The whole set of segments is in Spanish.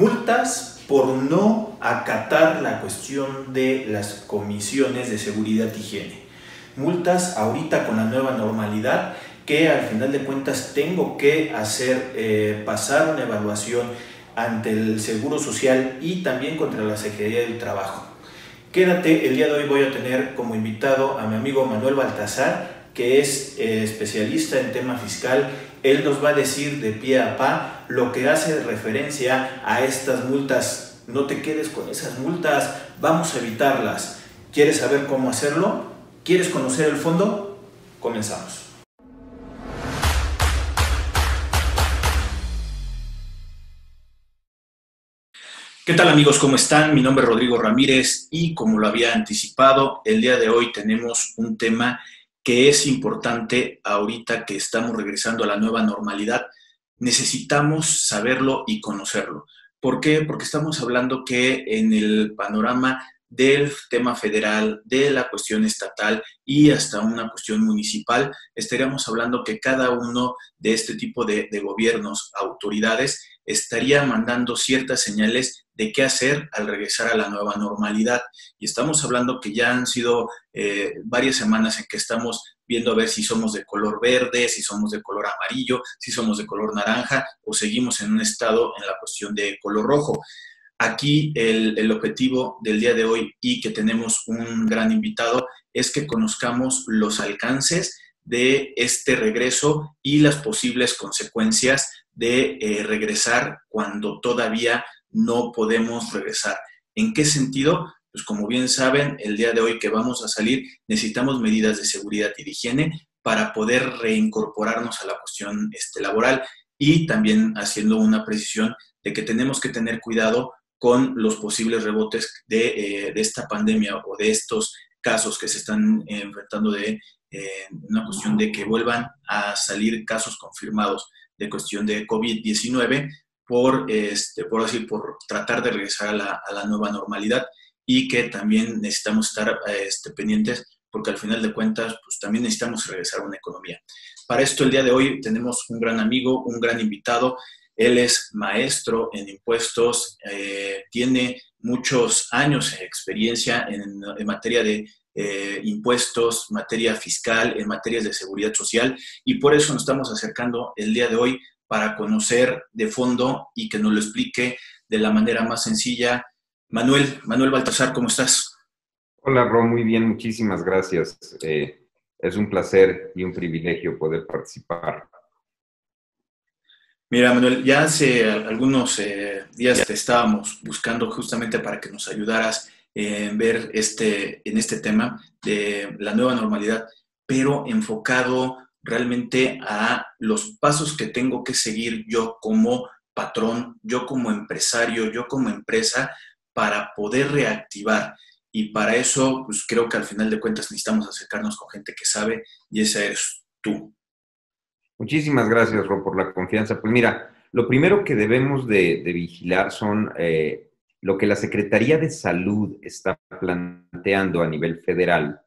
Multas por no acatar la cuestión de las comisiones de seguridad y higiene. Multas ahorita con la nueva normalidad que al final de cuentas tengo que hacer eh, pasar una evaluación ante el Seguro Social y también contra la Secretaría del Trabajo. Quédate, el día de hoy voy a tener como invitado a mi amigo Manuel Baltazar, que es eh, especialista en tema fiscal. Él nos va a decir de pie a pa lo que hace referencia a estas multas. No te quedes con esas multas, vamos a evitarlas. ¿Quieres saber cómo hacerlo? ¿Quieres conocer el fondo? Comenzamos. ¿Qué tal amigos? ¿Cómo están? Mi nombre es Rodrigo Ramírez y como lo había anticipado, el día de hoy tenemos un tema que es importante ahorita que estamos regresando a la nueva normalidad. Necesitamos saberlo y conocerlo. ¿Por qué? Porque estamos hablando que en el panorama del tema federal, de la cuestión estatal y hasta una cuestión municipal, estaríamos hablando que cada uno de este tipo de, gobiernos, autoridades, estaría mandando ciertas señales de qué hacer al regresar a la nueva normalidad. Y estamos hablando que ya han sido eh, varias semanas en que estamos viendo a ver si somos de color verde, si somos de color amarillo, si somos de color naranja o seguimos en un estado en la cuestión de color rojo. Aquí el, objetivo del día de hoy y que tenemos un gran invitado es que conozcamos los alcances de este regreso y las posibles consecuencias de eh, regresar cuando todavía no podemos regresar. ¿En qué sentido? Pues como bien saben, el día de hoy que vamos a salir necesitamos medidas de seguridad y de higiene para poder reincorporarnos a la cuestión este, laboral y también haciendo una precisión de que tenemos que tener cuidado con los posibles rebotes de, eh, de esta pandemia o de estos casos que se están enfrentando de eh, una cuestión de que vuelvan a salir casos confirmados de cuestión de COVID-19 por, este, por, así, por tratar de regresar a la, a la, nueva normalidad y que también necesitamos estar este, pendientes porque al final de cuentas pues también necesitamos regresar a una economía. Para esto el día de hoy tenemos un gran amigo, un gran invitado. Él es maestro en impuestos, eh, tiene muchos años de experiencia en, materia de eh, impuestos, materia fiscal, en materias de seguridad social y por eso nos estamos acercando el día de hoy para conocer de fondo y que nos lo explique de la manera más sencilla. Manuel, Manuel Baltasar, ¿cómo estás? Hola, Ro, muy bien, muchísimas gracias. Eh, es un placer y un privilegio poder participar. Mira, Manuel, ya hace algunos eh, días te estábamos buscando justamente para que nos ayudaras en ver este, en este tema de la nueva normalidad, pero enfocado realmente a los pasos que tengo que seguir yo como patrón, yo como empresario, yo como empresa, para poder reactivar. Y para eso, pues creo que al final de cuentas necesitamos acercarnos con gente que sabe y esa eres tú. Muchísimas gracias, Ro, por la confianza. Pues mira, lo primero que debemos de, de vigilar son eh, lo que la Secretaría de Salud está planteando a nivel federal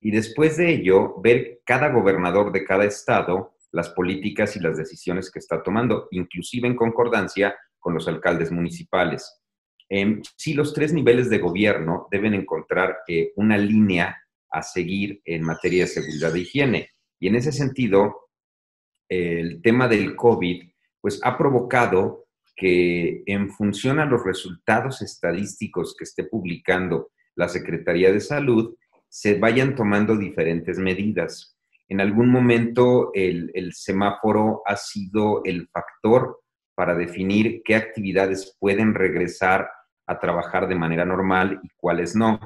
y después de ello ver cada gobernador de cada estado las políticas y las decisiones que está tomando, inclusive en concordancia con los alcaldes municipales. Eh, sí, los tres niveles de gobierno deben encontrar eh, una línea a seguir en materia de seguridad e higiene. Y en ese sentido, el tema del COVID, pues ha provocado que en función a los resultados estadísticos que esté publicando la Secretaría de Salud, se vayan tomando diferentes medidas. En algún momento el, el, semáforo ha sido el factor para definir qué actividades pueden regresar a trabajar de manera normal y cuáles no.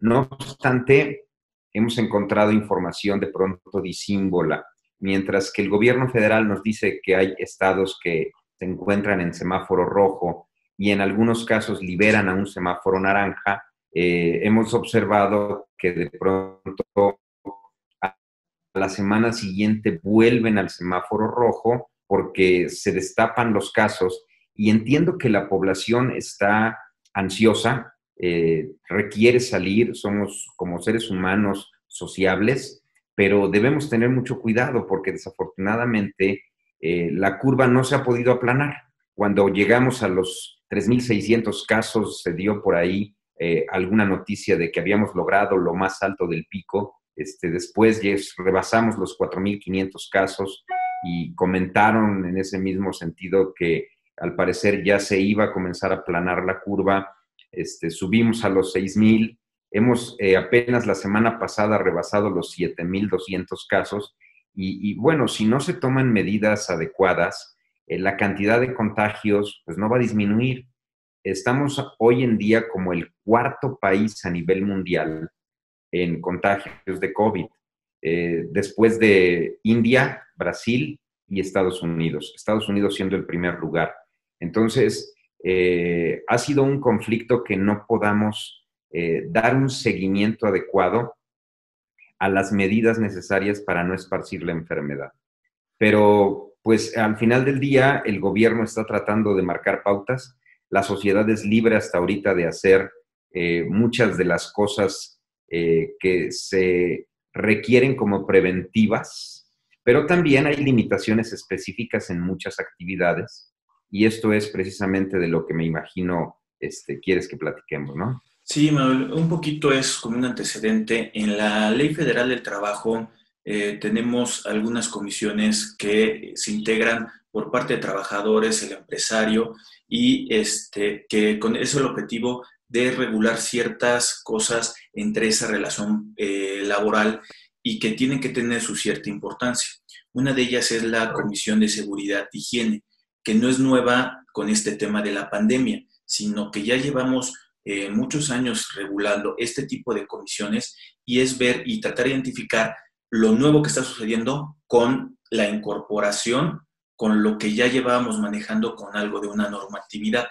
No obstante, hemos encontrado información de pronto disímbola, mientras que el gobierno federal nos dice que hay estados que se encuentran en semáforo rojo y en algunos casos liberan a un semáforo naranja, eh, hemos observado que de pronto a la semana siguiente vuelven al semáforo rojo porque se destapan los casos y entiendo que la población está ansiosa, eh, requiere salir, somos como seres humanos sociables, pero debemos tener mucho cuidado porque desafortunadamente eh, la curva no se ha podido aplanar. Cuando llegamos a los 3.600 casos, se dio por ahí eh, alguna noticia de que habíamos logrado lo más alto del pico. Este, después rebasamos los 4.500 casos y comentaron en ese mismo sentido que al parecer ya se iba a comenzar a aplanar la curva. Este, subimos a los 6.000. Hemos eh, apenas la semana pasada rebasado los 7.200 casos. Y, bueno, si no se toman medidas adecuadas, eh, la cantidad de contagios pues no va a disminuir. Estamos hoy en día como el cuarto país a nivel mundial en contagios de COVID, eh, después de India, Brasil y Estados Unidos. Estados Unidos siendo el primer lugar. Entonces, ha sido un conflicto que no podamos dar un seguimiento adecuado a las medidas necesarias para no esparcir la enfermedad. Pero pues al final del día el gobierno está tratando de marcar pautas, la sociedad es libre hasta ahorita de hacer eh, muchas de las cosas eh, que se requieren como preventivas, pero también hay limitaciones específicas en muchas actividades y esto es precisamente de lo que me imagino este, quieres que platiquemos, ¿no? Sí, Manuel, un poquito es como un antecedente. En la Ley Federal del Trabajo eh, tenemos algunas comisiones que se integran por parte de trabajadores, el empresario, y este, que con eso el objetivo de regular ciertas cosas entre esa relación eh, laboral y que tienen que tener su cierta importancia. Una de ellas es la Comisión de Seguridad y Higiene, que no es nueva con este tema de la pandemia, sino que ya llevamos eh, muchos años regulando este tipo de comisiones y es ver y tratar de identificar lo nuevo que está sucediendo con la incorporación, con lo que ya llevábamos manejando con algo de una normatividad.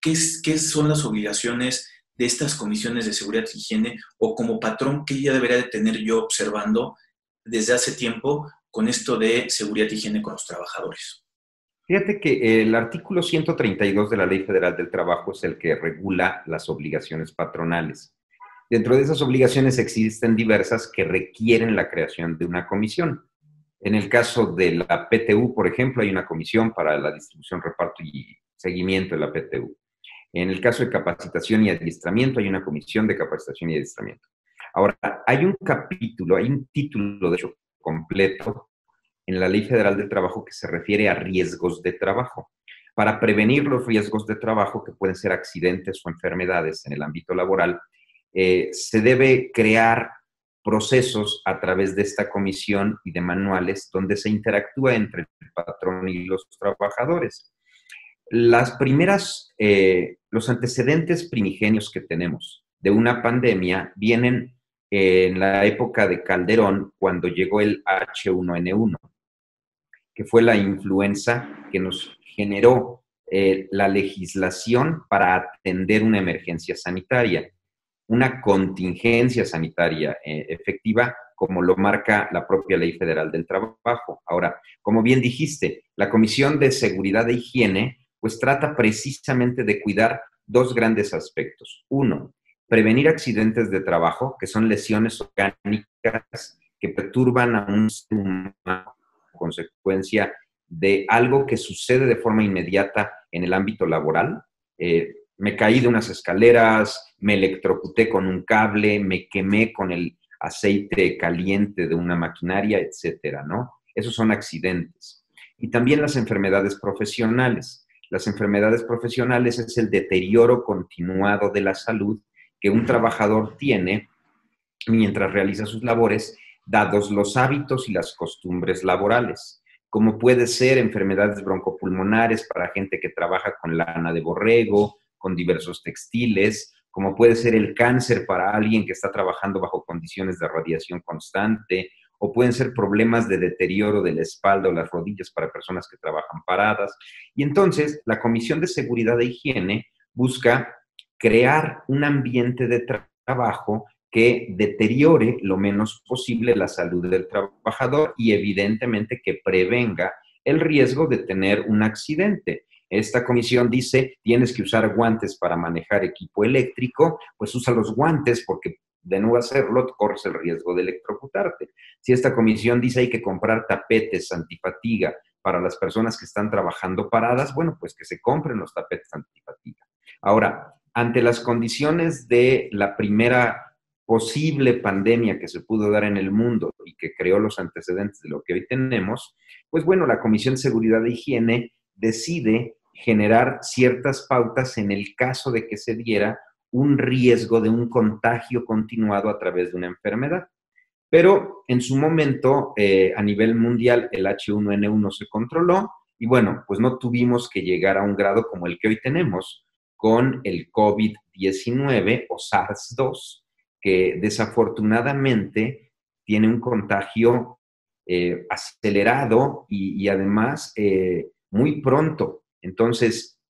¿Qué, qué son las obligaciones de estas comisiones de seguridad y higiene o como patrón que ya debería de tener yo observando desde hace tiempo con esto de seguridad y higiene con los trabajadores? Fíjate que el artículo 132 de la Ley Federal del Trabajo es el que regula las obligaciones patronales. Dentro de esas obligaciones existen diversas que requieren la creación de una comisión. En el caso de la PTU, por ejemplo, hay una comisión para la distribución, reparto y seguimiento de la PTU. En el caso de capacitación y adiestramiento, hay una comisión de capacitación y adiestramiento. Ahora, hay un capítulo, hay un título, de hecho, completo en la Ley Federal del Trabajo que se refiere a riesgos de trabajo. Para prevenir los riesgos de trabajo, que pueden ser accidentes o enfermedades en el ámbito laboral, eh, se debe crear procesos a través de esta comisión y de manuales donde se interactúa entre el patrón y los trabajadores. Las primeras, eh, los antecedentes primigenios que tenemos de una pandemia vienen en la época de Calderón, cuando llegó el H1N1, que fue la influenza que nos generó eh, la legislación para atender una emergencia sanitaria una contingencia sanitaria eh, efectiva, como lo marca la propia Ley Federal del Trabajo. Ahora, como bien dijiste, la Comisión de Seguridad e Higiene, pues trata precisamente de cuidar dos grandes aspectos. Uno, prevenir accidentes de trabajo, que son lesiones orgánicas que perturban a un ser consecuencia de algo que sucede de forma inmediata en el ámbito laboral. Eh, me caí de unas escaleras, me electrocuté con un cable, me quemé con el aceite caliente de una maquinaria, etcétera, ¿no? Esos son accidentes. Y también las enfermedades profesionales. Las enfermedades profesionales es el deterioro continuado de la salud que un trabajador tiene mientras realiza sus labores, dados los hábitos y las costumbres laborales, como puede ser enfermedades broncopulmonares para gente que trabaja con lana de borrego, con diversos textiles, como puede ser el cáncer para alguien que está trabajando bajo condiciones de radiación constante, o pueden ser problemas de deterioro de la espalda o las rodillas para personas que trabajan paradas. Y entonces la Comisión de Seguridad e Higiene busca crear un ambiente de trabajo que deteriore lo menos posible la salud del trabajador y evidentemente que prevenga el riesgo de tener un accidente. Esta comisión dice, tienes que usar guantes para manejar equipo eléctrico, pues usa los guantes porque de no hacerlo corres el riesgo de electrocutarte. Si esta comisión dice hay que comprar tapetes antifatiga para las personas que están trabajando paradas, bueno, pues que se compren los tapetes antifatiga. Ahora, ante las condiciones de la primera posible pandemia que se pudo dar en el mundo y que creó los antecedentes de lo que hoy tenemos, pues bueno, la Comisión de Seguridad e Higiene decide generar ciertas pautas en el caso de que se diera un riesgo de un contagio continuado a través de una enfermedad. Pero en su momento, eh, a nivel mundial, el H1N1 se controló y bueno, pues no tuvimos que llegar a un grado como el que hoy tenemos con el COVID-19 o SARS-2, que desafortunadamente tiene un contagio eh, acelerado y, además eh, muy pronto. Entonces,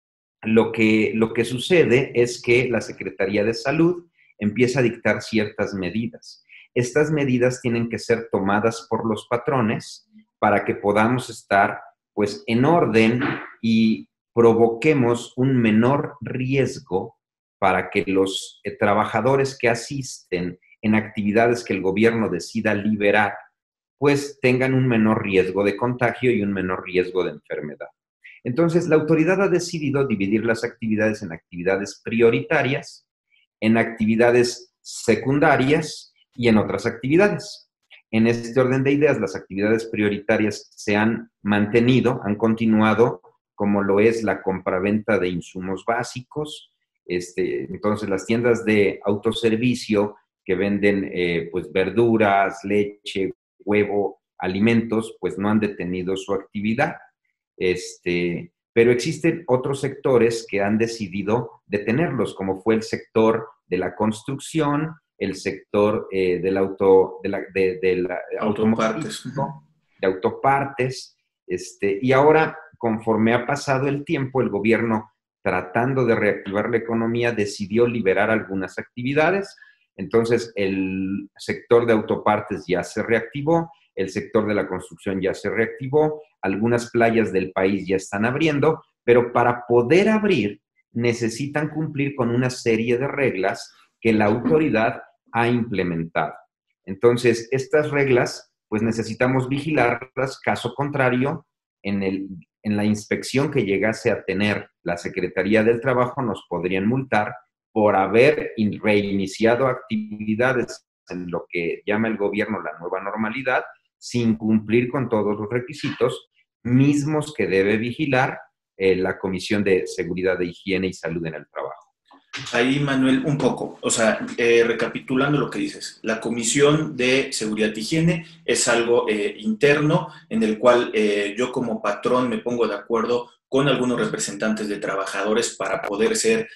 lo que, lo que sucede es que la Secretaría de Salud empieza a dictar ciertas medidas. Estas medidas tienen que ser tomadas por los patrones para que podamos estar pues en orden y provoquemos un menor riesgo para que los eh, trabajadores que asisten en actividades que el gobierno decida liberar, pues tengan un menor riesgo de contagio y un menor riesgo de enfermedad. Entonces, la autoridad ha decidido dividir las actividades en actividades prioritarias, en actividades secundarias y en otras actividades. En este orden de ideas, las actividades prioritarias se han mantenido, han continuado, como lo es la compraventa de insumos básicos. Este, entonces, las tiendas de autoservicio que venden eh, pues, verduras, leche, huevo, alimentos, pues no han detenido su actividad. Este, pero existen otros sectores que han decidido detenerlos, como fue el sector de la construcción, el sector eh, del auto, de la, de, autopartes. de autopartes, este, y ahora, conforme ha pasado el tiempo, el gobierno, tratando de reactivar la economía, decidió liberar algunas actividades. Entonces, el sector de autopartes ya se reactivó, el sector de la construcción ya se reactivó, algunas playas del país ya están abriendo, pero para poder abrir necesitan cumplir con una serie de reglas que la autoridad ha implementado. Entonces, estas reglas, pues necesitamos vigilarlas, caso contrario, en, el, en la inspección que llegase a tener la Secretaría del Trabajo, nos podrían multar por haber reiniciado actividades en lo que llama el gobierno la nueva normalidad sin cumplir con todos los requisitos mismos que debe vigilar eh, la Comisión de Seguridad de Higiene y Salud en el Trabajo. Ahí, Manuel, un poco, o sea, eh, recapitulando lo que dices, la Comisión de Seguridad y Higiene es algo eh, interno en el cual yo como patrón me pongo de acuerdo con algunos representantes de trabajadores para poder ser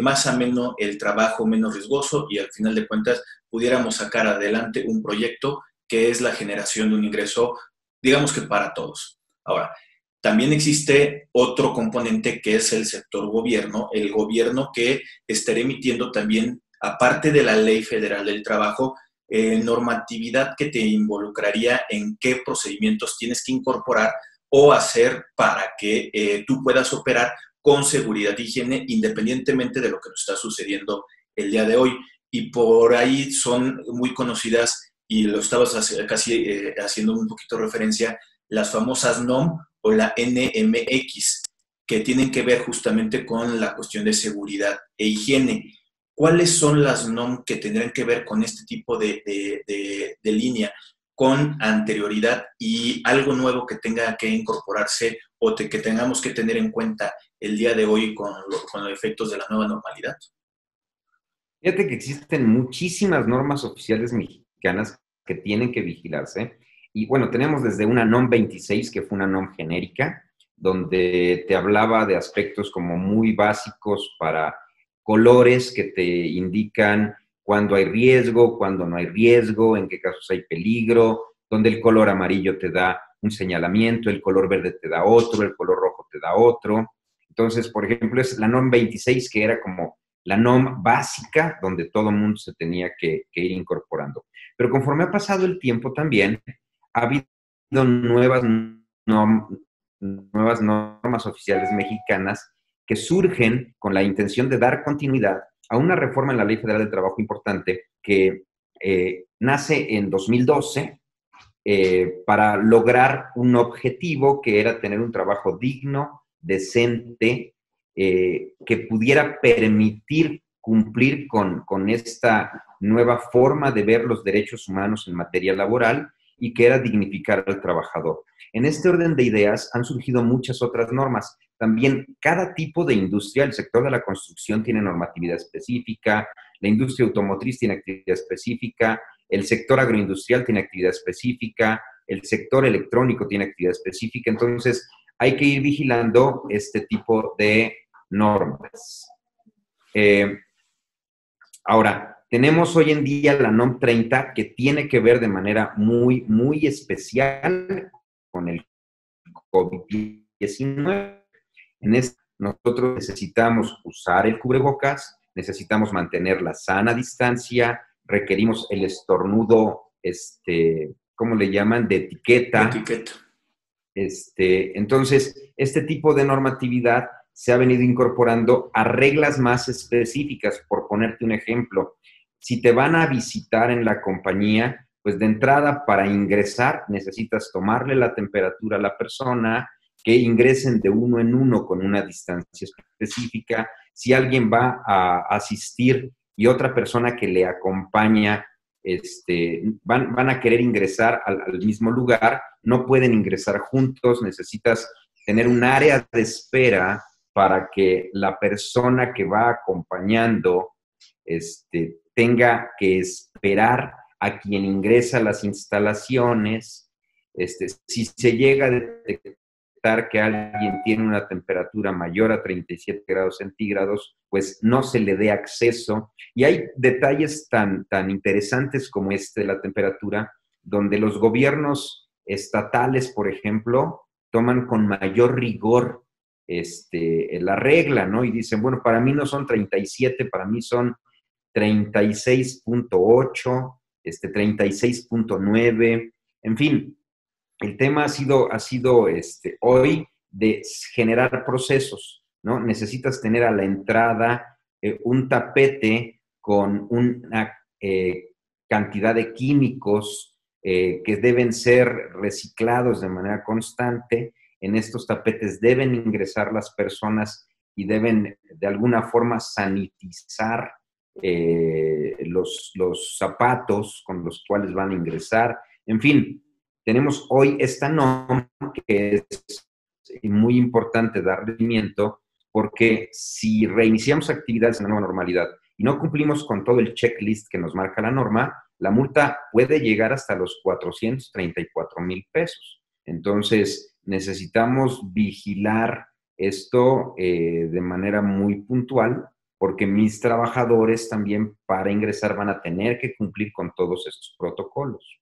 más ameno el trabajo, menos riesgoso y al final de cuentas pudiéramos sacar adelante un proyecto que es la generación de un ingreso, digamos que para todos. Ahora, también existe otro componente que es el sector gobierno, el gobierno que estará emitiendo también, aparte de la ley federal del trabajo, eh, normatividad que te involucraría en qué procedimientos tienes que incorporar o hacer para que eh, tú puedas operar con seguridad y higiene independientemente de lo que nos está sucediendo el día de hoy. Y por ahí son muy conocidas y lo estabas casi eh, haciendo un poquito referencia, las famosas NOM o la NMX, que tienen que ver justamente con la cuestión de seguridad e higiene. ¿Cuáles son las NOM que tendrán que ver con este tipo de, de, línea, con anterioridad y algo nuevo que tenga que incorporarse o que tengamos que tener en cuenta el día de hoy con, con los efectos de la nueva normalidad? Fíjate que existen muchísimas normas oficiales que tienen que vigilarse. Y bueno, tenemos desde una NOM 26, que fue una NOM genérica, donde te hablaba de aspectos como muy básicos para colores que te indican cuándo hay riesgo, cuándo no hay riesgo, en qué casos hay peligro, donde el color amarillo te da un señalamiento, el color verde te da otro, el color rojo te da otro. Entonces, por ejemplo, es la NOM 26 que era como la NOM básica donde todo mundo se tenía que, ir incorporando. Pero conforme ha pasado el tiempo también, ha habido nuevas, normas oficiales mexicanas que surgen con la intención de dar continuidad a una reforma en la Ley Federal del Trabajo importante que eh, nace en 2012 eh, para lograr un objetivo que era tener un trabajo digno, decente, eh, que pudiera permitir cumplir con esta nueva forma de ver los derechos humanos en materia laboral y que era dignificar al trabajador. En este orden de ideas han surgido muchas otras normas. También cada tipo de industria, el sector de la construcción tiene normatividad específica, la industria automotriz tiene actividad específica, el sector agroindustrial tiene actividad específica, el sector electrónico tiene actividad específica. Entonces, hay que ir vigilando este tipo de normas. Eh, ahora, tenemos hoy en día la NOM 30 que tiene que ver de manera muy, muy especial con el COVID-19. En este, nosotros necesitamos usar el cubrebocas, necesitamos mantener la sana distancia, requerimos el estornudo, este, ¿cómo le llaman? De etiqueta. etiqueta. Este, entonces, este tipo de normatividad se ha venido incorporando a reglas más específicas. Por ponerte un ejemplo, si te van a visitar en la compañía, pues de entrada para ingresar necesitas tomarle la temperatura a la persona, que ingresen de uno en uno con una distancia específica. Si alguien va a asistir y otra persona que le acompaña este, van, van, a querer ingresar al, al, mismo lugar, no pueden ingresar juntos, necesitas tener un área de espera para que la persona que va acompañando este, tenga que esperar a quien ingresa a las instalaciones. Este, si se llega a detectar que alguien tiene una temperatura mayor a 37 grados centígrados, pues no se le dé acceso. Y hay detalles tan, tan interesantes como este de la temperatura, donde los gobiernos estatales, por ejemplo, toman con mayor rigor este, la regla, ¿no? Y dicen, bueno, para mí no son 37, para mí son 36.8, este, 36.9, en fin, el tema ha sido, ha sido este, hoy de generar procesos, ¿no? Necesitas tener a la entrada eh, un tapete con una eh, cantidad de químicos eh, que deben ser reciclados de manera constante. En estos tapetes deben ingresar las personas y deben de alguna forma sanitizar eh, los, los zapatos con los cuales van a ingresar. En fin, tenemos hoy esta norma que es muy importante dar rendimiento porque si reiniciamos actividades en la nueva normalidad y no cumplimos con todo el checklist que nos marca la norma, la multa puede llegar hasta los 434 mil pesos. Entonces, necesitamos vigilar esto eh, de manera muy puntual porque mis trabajadores también para ingresar van a tener que cumplir con todos estos protocolos.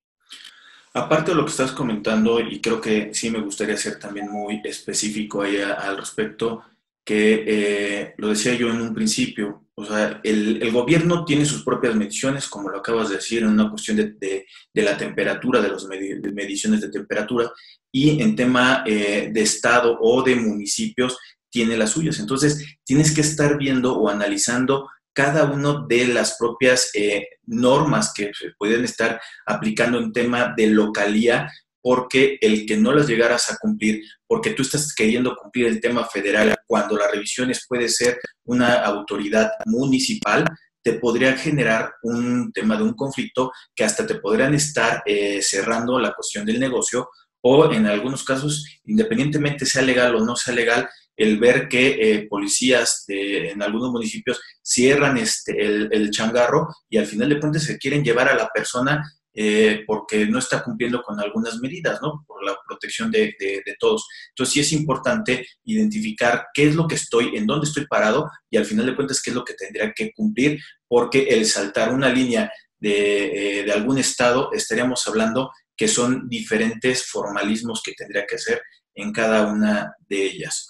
Aparte de lo que estás comentando, y creo que sí me gustaría ser también muy específico ahí al respecto, que eh, lo decía yo en un principio, o sea, el, el, gobierno tiene sus propias mediciones, como lo acabas de decir, en una cuestión de, de, de la temperatura, de las mediciones de temperatura, y en tema eh, de Estado o de municipios tiene las suyas. Entonces, tienes que estar viendo o analizando cada una de las propias eh, normas que se pueden estar aplicando en tema de localía, porque el que no las llegaras a cumplir, porque tú estás queriendo cumplir el tema federal, cuando las revisiones puede ser una autoridad municipal, te podría generar un tema de un conflicto que hasta te podrían estar eh, cerrando la cuestión del negocio o en algunos casos, independientemente sea legal o no sea legal, el ver que eh, policías de, en algunos municipios cierran este, el, el, changarro y al final de cuentas se quieren llevar a la persona eh, porque no está cumpliendo con algunas medidas, ¿no? Por la protección de, de, de, todos. Entonces sí es importante identificar qué es lo que estoy, en dónde estoy parado y al final de cuentas qué es lo que tendría que cumplir, porque el saltar una línea de, eh, de algún estado estaríamos hablando que son diferentes formalismos que tendría que hacer en cada una de ellas.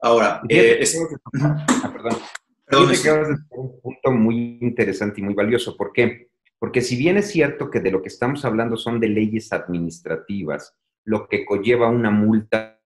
Ahora, eh, es... ah, perdón. Perdón, es... un punto muy interesante y muy valioso. ¿Por qué? Porque si bien es cierto que de lo que estamos hablando son de leyes administrativas, lo que conlleva una multa,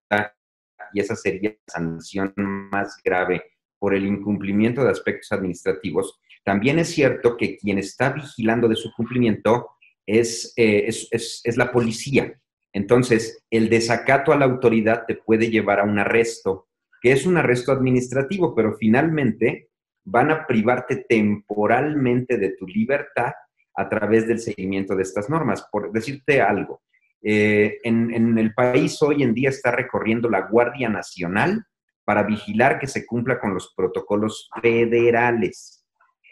y esa sería la sanción más grave por el incumplimiento de aspectos administrativos, también es cierto que quien está vigilando de su cumplimiento es, eh, es, es, es la policía. Entonces, el desacato a la autoridad te puede llevar a un arresto que es un arresto administrativo, pero finalmente van a privarte temporalmente de tu libertad a través del seguimiento de estas normas. Por decirte algo, eh, en, el país hoy en día está recorriendo la Guardia Nacional para vigilar que se cumpla con los protocolos federales.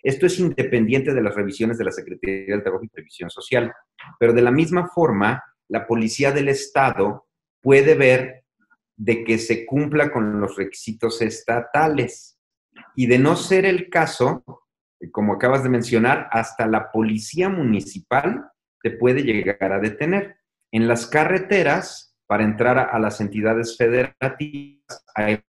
Esto es independiente de las revisiones de la Secretaría del Trabajo y Previsión Social, pero de la misma forma, la Policía del Estado puede ver de que se cumpla con los requisitos estatales. Y de no ser el caso, como acabas de mencionar, hasta la Policía Municipal te puede llegar a detener. En las carreteras, para entrar a, las entidades federativas, hay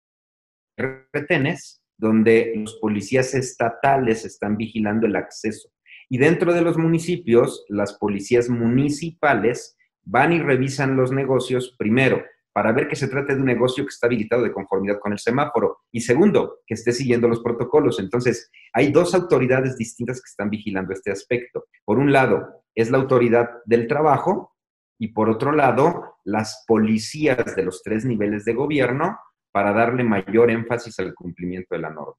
retenes donde los policías estatales están vigilando el acceso. Y dentro de los municipios, las policías municipales van y revisan los negocios, primero, para ver que se trate de un negocio que está habilitado de conformidad con el semáforo. Y segundo, que esté siguiendo los protocolos. Entonces, hay dos autoridades distintas que están vigilando este aspecto. Por un lado, es la autoridad del trabajo y por otro lado, las policías de los tres niveles de gobierno para darle mayor énfasis al cumplimiento de la norma.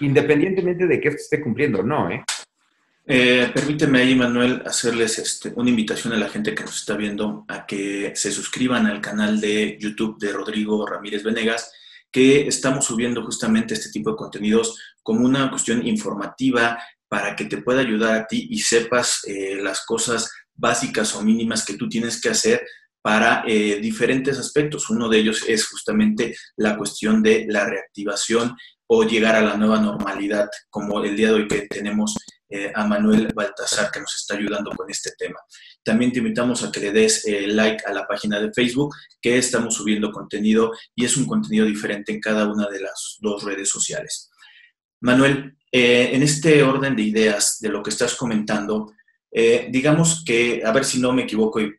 Independientemente de que esto esté cumpliendo o no, ¿eh? Eh, permíteme ahí, Manuel, hacerles este, una invitación a la gente que nos está viendo a que se suscriban al canal de YouTube de Rodrigo Ramírez Venegas, que estamos subiendo justamente este tipo de contenidos como una cuestión informativa para que te pueda ayudar a ti y sepas eh, las cosas básicas o mínimas que tú tienes que hacer para eh, diferentes aspectos. Uno de ellos es justamente la cuestión de la reactivación o llegar a la nueva normalidad, como el día de hoy que tenemos eh, a Manuel Baltasar que nos está ayudando con este tema. También te invitamos a que le des eh, like a la página de Facebook, que estamos subiendo contenido y es un contenido diferente en cada una de las dos redes sociales. Manuel, eh, en este orden de ideas de lo que estás comentando, digamos que, a ver si no me equivoco y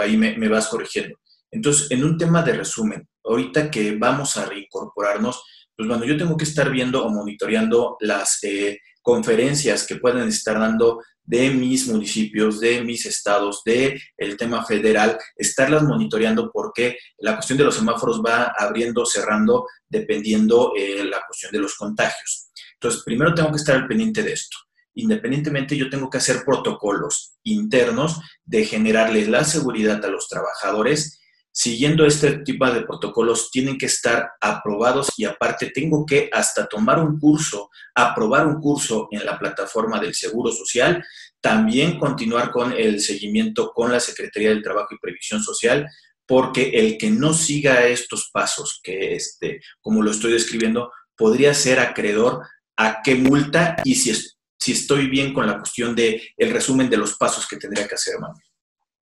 ahí me, vas corrigiendo. Entonces, en un tema de resumen, ahorita que vamos a reincorporarnos, pues bueno, yo tengo que estar viendo o monitoreando las conferencias que pueden estar dando de mis municipios, de mis estados, de el tema federal, estarlas monitoreando porque la cuestión de los semáforos va abriendo, cerrando, dependiendo eh, la cuestión de los contagios. Entonces, primero tengo que estar al pendiente de esto. Independientemente, yo tengo que hacer protocolos internos de generarles la seguridad a los trabajadores siguiendo este tipo de protocolos tienen que estar aprobados y aparte tengo que hasta tomar un curso, aprobar un curso en la plataforma del Seguro Social, también continuar con el seguimiento con la Secretaría del Trabajo y Previsión Social, porque el que no siga estos pasos, que este, como lo estoy describiendo, podría ser acreedor a qué multa y si, si estoy bien con la cuestión de el resumen de los pasos que tendría que hacer, Manuel.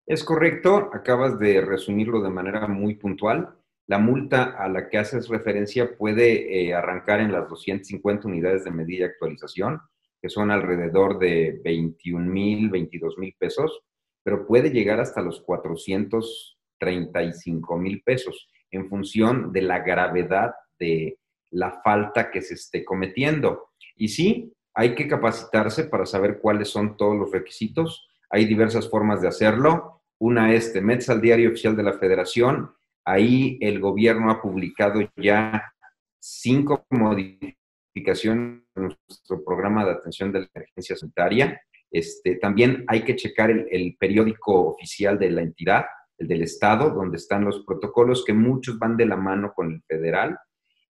Es correcto, acabas de resumirlo de manera muy puntual. La multa a la que haces referencia puede eh, arrancar en las 250 unidades de medida y actualización, que son alrededor de 21 mil, 22 mil pesos, pero puede llegar hasta los 435 mil pesos en función de la gravedad de la falta que se esté cometiendo. Y sí, hay que capacitarse para saber cuáles son todos los requisitos. Hay diversas formas de hacerlo una es, te metes al diario oficial de la federación, ahí el gobierno ha publicado ya cinco modificaciones en nuestro programa de atención de la emergencia sanitaria. Este, también hay que checar el, el, periódico oficial de la entidad, el del Estado, donde están los protocolos que muchos van de la mano con el federal.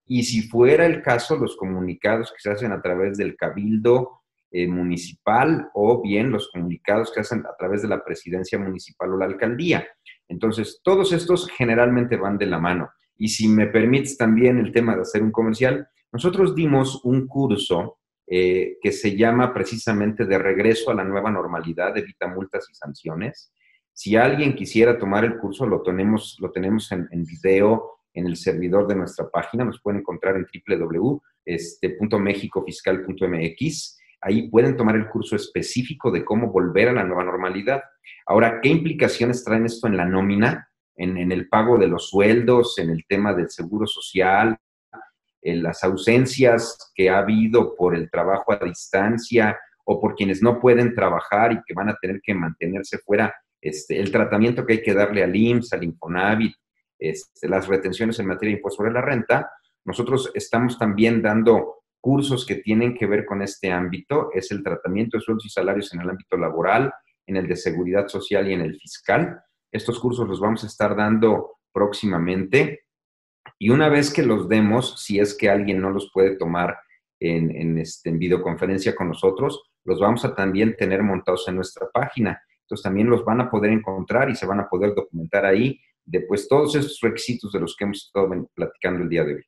Y si fuera el caso, los comunicados que se hacen a través del cabildo eh, municipal o bien los comunicados que hacen a través de la presidencia municipal o la alcaldía. Entonces, todos estos generalmente van de la mano. Y si me permites también el tema de hacer un comercial, nosotros dimos un curso eh, que se llama precisamente de regreso a la nueva normalidad, evita multas y sanciones. Si alguien quisiera tomar el curso, lo tenemos, lo tenemos en, video en el servidor de nuestra página, nos pueden encontrar en www.mexicofiscal.mx ahí pueden tomar el curso específico de cómo volver a la nueva normalidad. Ahora, ¿qué implicaciones traen esto en la nómina, en, el pago de los sueldos, en el tema del seguro social, en las ausencias que ha habido por el trabajo a distancia o por quienes no pueden trabajar y que van a tener que mantenerse fuera, este, el tratamiento que hay que darle al IMSS, al Infonavit, este, las retenciones en materia de impuesto sobre la renta? Nosotros estamos también dando cursos que tienen que ver con este ámbito, es el tratamiento de sueldos y salarios en el ámbito laboral, en el de seguridad social y en el fiscal. Estos cursos los vamos a estar dando próximamente y una vez que los demos, si es que alguien no los puede tomar en, en, este, en videoconferencia con nosotros, los vamos a también tener montados en nuestra página. Entonces también los van a poder encontrar y se van a poder documentar ahí de pues, todos esos requisitos de los que hemos estado platicando el día de hoy.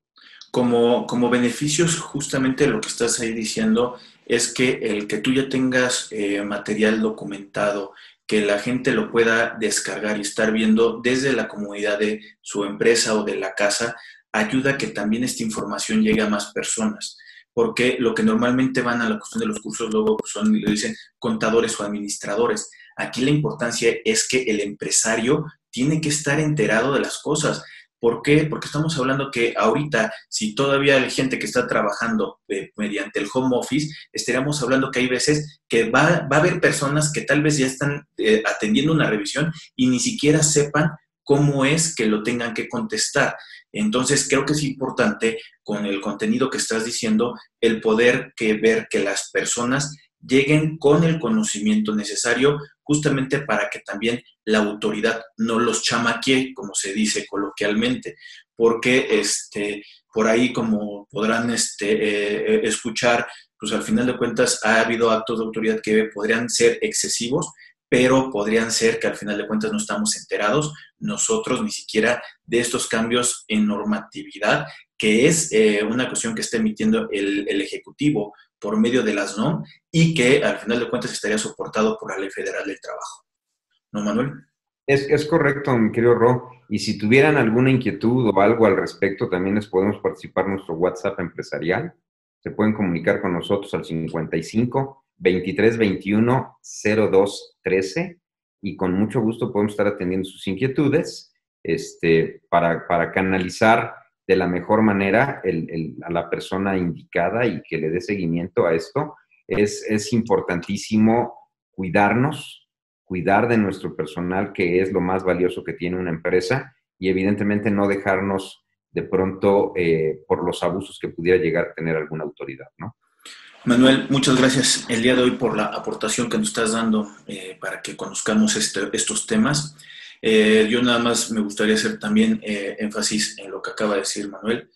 Como, como beneficios, justamente lo que estás ahí diciendo es que el que tú ya tengas eh, material documentado, que la gente lo pueda descargar y estar viendo desde la comunidad de su empresa o de la casa, ayuda a que también esta información llegue a más personas. Porque lo que normalmente van a la cuestión de los cursos luego son, le dicen, contadores o administradores. Aquí la importancia es que el empresario tiene que estar enterado de las cosas. ¿Por qué? Porque estamos hablando que ahorita, si todavía hay gente que está trabajando eh, mediante el home office, estaríamos hablando que hay veces que va, va a haber personas que tal vez ya están eh, atendiendo una revisión y ni siquiera sepan cómo es que lo tengan que contestar. Entonces, creo que es importante con el contenido que estás diciendo, el poder que ver que las personas lleguen con el conocimiento necesario justamente para que también la autoridad no los chamaquee, como se dice coloquialmente, porque este, por ahí, como podrán este, eh, eh, escuchar, pues al final de cuentas ha habido actos de autoridad que podrían ser excesivos, pero podrían ser que al final de cuentas no estamos enterados nosotros ni siquiera de estos cambios en normatividad, que es eh, una cuestión que está emitiendo el, el Ejecutivo por medio de las NOM y que al final de cuentas estaría soportado por la Ley Federal del Trabajo. ¿No, Manuel? Es, es correcto, mi querido Ro. Y si tuvieran alguna inquietud o algo al respecto, también les podemos participar en nuestro WhatsApp empresarial. Se pueden comunicar con nosotros al 55 23 21 02 13 y con mucho gusto podemos estar atendiendo sus inquietudes este, para, para canalizar de la mejor manera a la persona indicada y que le dé seguimiento a esto. Es, es importantísimo cuidarnos, cuidar de nuestro personal, que es lo más valioso que tiene una empresa, y evidentemente no dejarnos de pronto eh, por los abusos que pudiera llegar a tener alguna autoridad, ¿no? Manuel, muchas gracias el día de hoy por la aportación que nos estás dando eh, para que conozcamos este, estos temas. Eh, yo nada más me gustaría hacer también eh, énfasis en lo que acaba de decir Manuel.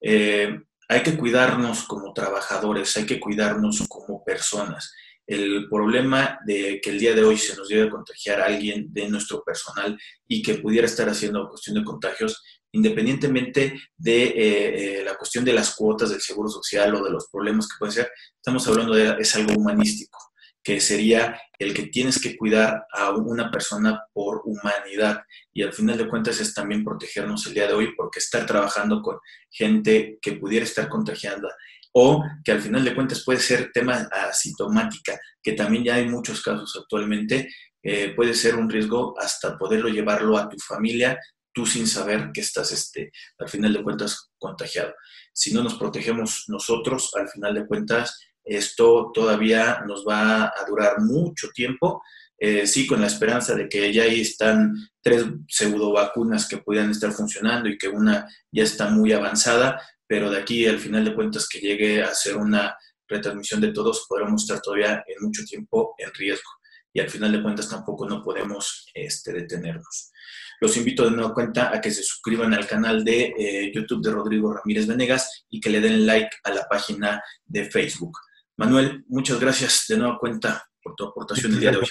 Eh, hay que cuidarnos como trabajadores, hay que cuidarnos como personas. El problema de que el día de hoy se nos llegue a contagiar a alguien de nuestro personal y que pudiera estar haciendo cuestión de contagios, independientemente de la cuestión de las cuotas del seguro social o de los problemas que pueden ser, estamos hablando de es algo humanístico que sería el que tienes que cuidar a una persona por humanidad. Y al final de cuentas es también protegernos el día de hoy porque estar trabajando con gente que pudiera estar contagiando o que al final de cuentas puede ser tema asintomática, que también ya hay muchos casos actualmente, eh, puede ser un riesgo hasta poderlo llevarlo a tu familia, tú sin saber que estás, este, al final de cuentas, contagiado. Si no nos protegemos nosotros, al final de cuentas, esto todavía nos va a durar mucho tiempo. Eh, sí, con la esperanza de que ya ahí están tres pseudo vacunas que puedan estar funcionando y que una ya está muy avanzada, pero de aquí al final de cuentas que llegue a ser una retransmisión de todos, podremos estar todavía en mucho tiempo en riesgo y al final de cuentas tampoco no podemos este, detenernos. Los invito de nueva cuenta a que se suscriban al canal de eh, YouTube de Rodrigo Ramírez Venegas y que le den like a la página de Facebook. Manuel, muchas gracias de nueva cuenta por tu aportación el día de hoy.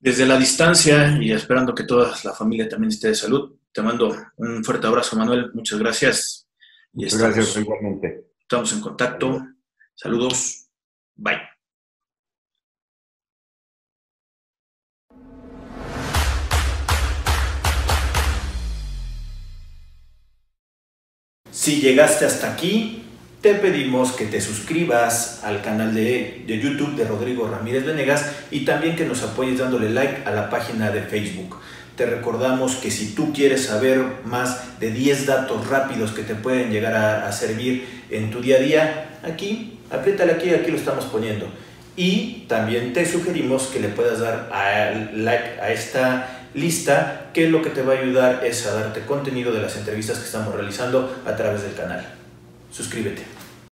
Desde la distancia y esperando que toda la familia también esté de salud, te mando un fuerte abrazo, Manuel. Muchas gracias. Y estamos, gracias, igualmente. Estamos en contacto. Saludos. Bye. Si llegaste hasta aquí, te pedimos que te suscribas al canal de, YouTube de Rodrigo Ramírez Venegas y también que nos apoyes dándole like a la página de Facebook. Te recordamos que si tú quieres saber más de 10 datos rápidos que te pueden llegar a, servir en tu día a día, aquí, apriétale aquí, aquí lo estamos poniendo. Y también te sugerimos que le puedas dar like a esta lista que lo que te va a ayudar es a darte contenido de las entrevistas que estamos realizando a través del canal. Suscríbete.